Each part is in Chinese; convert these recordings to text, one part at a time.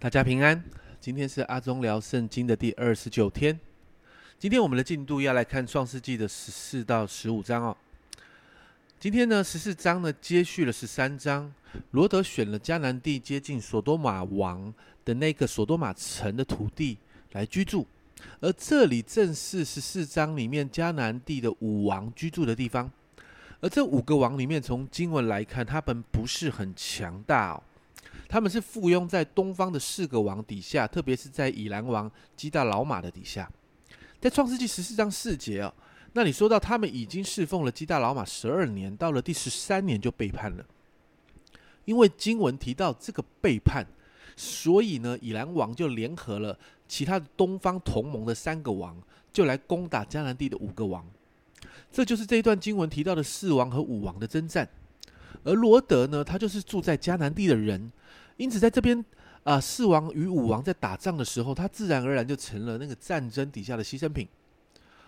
大家平安，今天是阿忠聊圣经的第二十九天。今天我们的进度要来看创世纪的十四到十五章哦。今天呢，十四章呢接续了十三章，罗德选了迦南地接近索多玛王的那个索多玛城的土地来居住，而这里正是十四章里面迦南地的五王居住的地方。而这五个王里面，从经文来看，他们不是很强大哦。他们是附庸在东方的四个王底下，特别是在以兰王基大老马的底下。在创世纪十四章四节哦，那你说到他们已经侍奉了基大老马十二年，到了第十三年就背叛了。因为经文提到这个背叛，所以呢，以兰王就联合了其他的东方同盟的三个王，就来攻打迦南地的五个王。这就是这一段经文提到的四王和五王的征战。而罗德呢，他就是住在迦南地的人，因此在这边啊，四王与五王在打仗的时候，他自然而然就成了那个战争底下的牺牲品。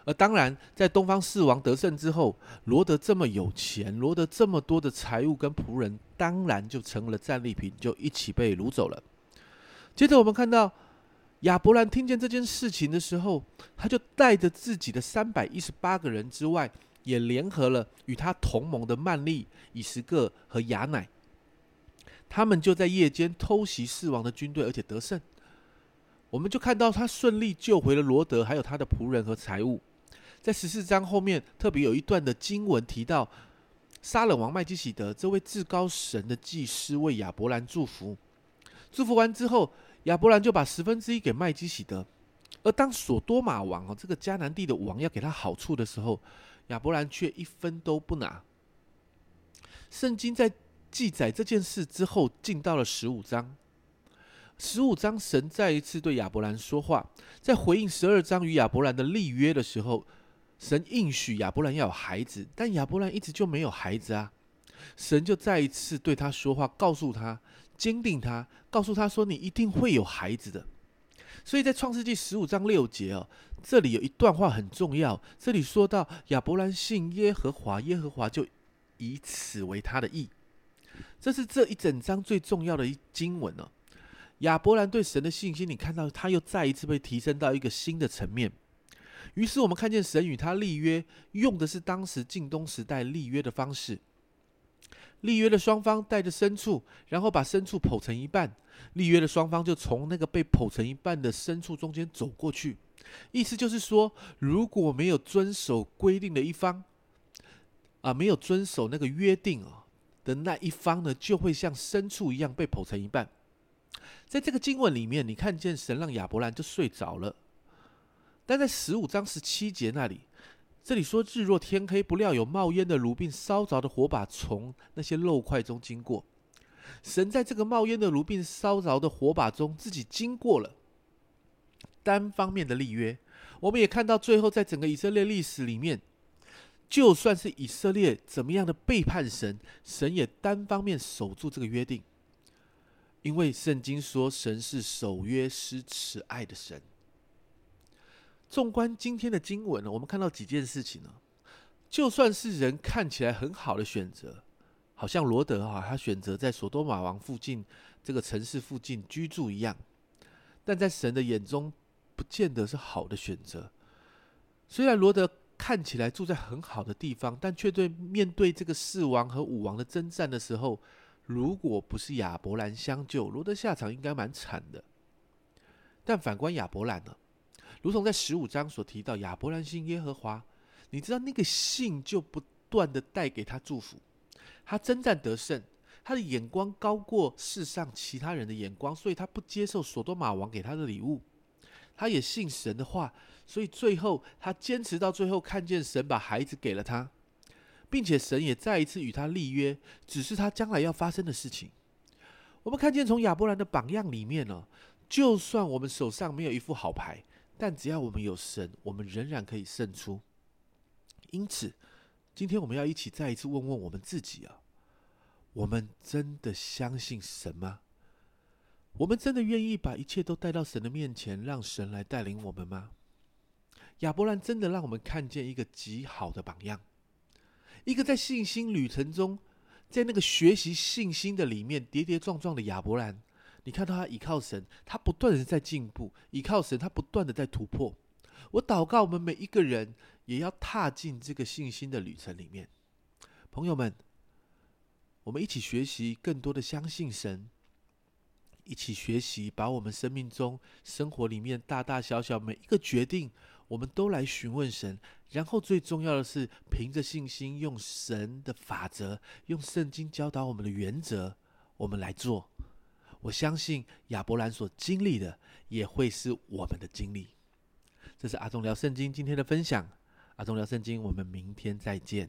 而当然，在东方四王得胜之后，罗德这么有钱，罗德这么多的财物跟仆人，当然就成了战利品，就一起被掳走了。接着我们看到亚伯兰听见这件事情的时候，他就带着自己的三百一十八个人之外。也联合了与他同盟的曼利、以实各和雅乃，他们就在夜间偷袭四王的军队，而且得胜。我们就看到他顺利救回了罗德，还有他的仆人和财物。在十四章后面，特别有一段的经文提到，沙冷王麦基喜德这位至高神的祭司为亚伯兰祝福。祝福完之后，亚伯兰就把十分之一给麦基喜德。而当索多玛王哦，这个迦南地的王要给他好处的时候，亚伯兰却一分都不拿。圣经在记载这件事之后，进到了十五章。十五章，神再一次对亚伯兰说话，在回应十二章与亚伯兰的立约的时候，神应许亚伯兰要有孩子，但亚伯兰一直就没有孩子啊。神就再一次对他说话，告诉他，坚定他，告诉他说：“你一定会有孩子的。”所以在创世纪十五章六节哦，这里有一段话很重要。这里说到亚伯兰信耶和华，耶和华就以此为他的意。这是这一整章最重要的一经文哦。亚伯兰对神的信心，你看到他又再一次被提升到一个新的层面。于是我们看见神与他立约，用的是当时近东时代立约的方式。立约的双方带着牲畜，然后把牲畜剖成一半。立约的双方就从那个被剖成一半的牲畜中间走过去。意思就是说，如果没有遵守规定的一方，啊，没有遵守那个约定啊的那一方呢，就会像牲畜一样被剖成一半。在这个经文里面，你看见神让亚伯兰就睡着了。但在十五章十七节那里。这里说日若天黑，不料有冒烟的炉并烧着的火把从那些肉块中经过。神在这个冒烟的炉并烧着的火把中自己经过了单方面的立约。我们也看到最后，在整个以色列历史里面，就算是以色列怎么样的背叛神，神也单方面守住这个约定，因为圣经说神是守约施慈爱的神。纵观今天的经文呢，我们看到几件事情呢。就算是人看起来很好的选择，好像罗德哈他选择在索多玛王附近这个城市附近居住一样，但在神的眼中，不见得是好的选择。虽然罗德看起来住在很好的地方，但却对面对这个四王和五王的征战的时候，如果不是亚伯兰相救，罗德下场应该蛮惨的。但反观亚伯兰呢？如同在十五章所提到，亚伯兰信耶和华，你知道那个信就不断的带给他祝福，他征战得胜，他的眼光高过世上其他人的眼光，所以他不接受索多玛王给他的礼物，他也信神的话，所以最后他坚持到最后，看见神把孩子给了他，并且神也再一次与他立约，只是他将来要发生的事情。我们看见从亚伯兰的榜样里面呢，就算我们手上没有一副好牌。但只要我们有神，我们仍然可以胜出。因此，今天我们要一起再一次问问我们自己啊：我们真的相信神吗？我们真的愿意把一切都带到神的面前，让神来带领我们吗？亚伯兰真的让我们看见一个极好的榜样，一个在信心旅程中，在那个学习信心的里面跌跌撞撞的亚伯兰，你看到他倚靠神，他不断的在进步；倚靠神，他不断的在突破。我祷告，我们每一个人也要踏进这个信心的旅程里面。朋友们，我们一起学习更多的相信神，一起学习把我们生命中、生活里面大大小小每一个决定，我们都来询问神。然后最重要的是，凭着信心，用神的法则，用圣经教导我们的原则，我们来做。我相信亚伯兰所经历的，也会是我们的经历。这是阿忠聊圣经今天的分享。阿忠聊圣经，我们明天再见。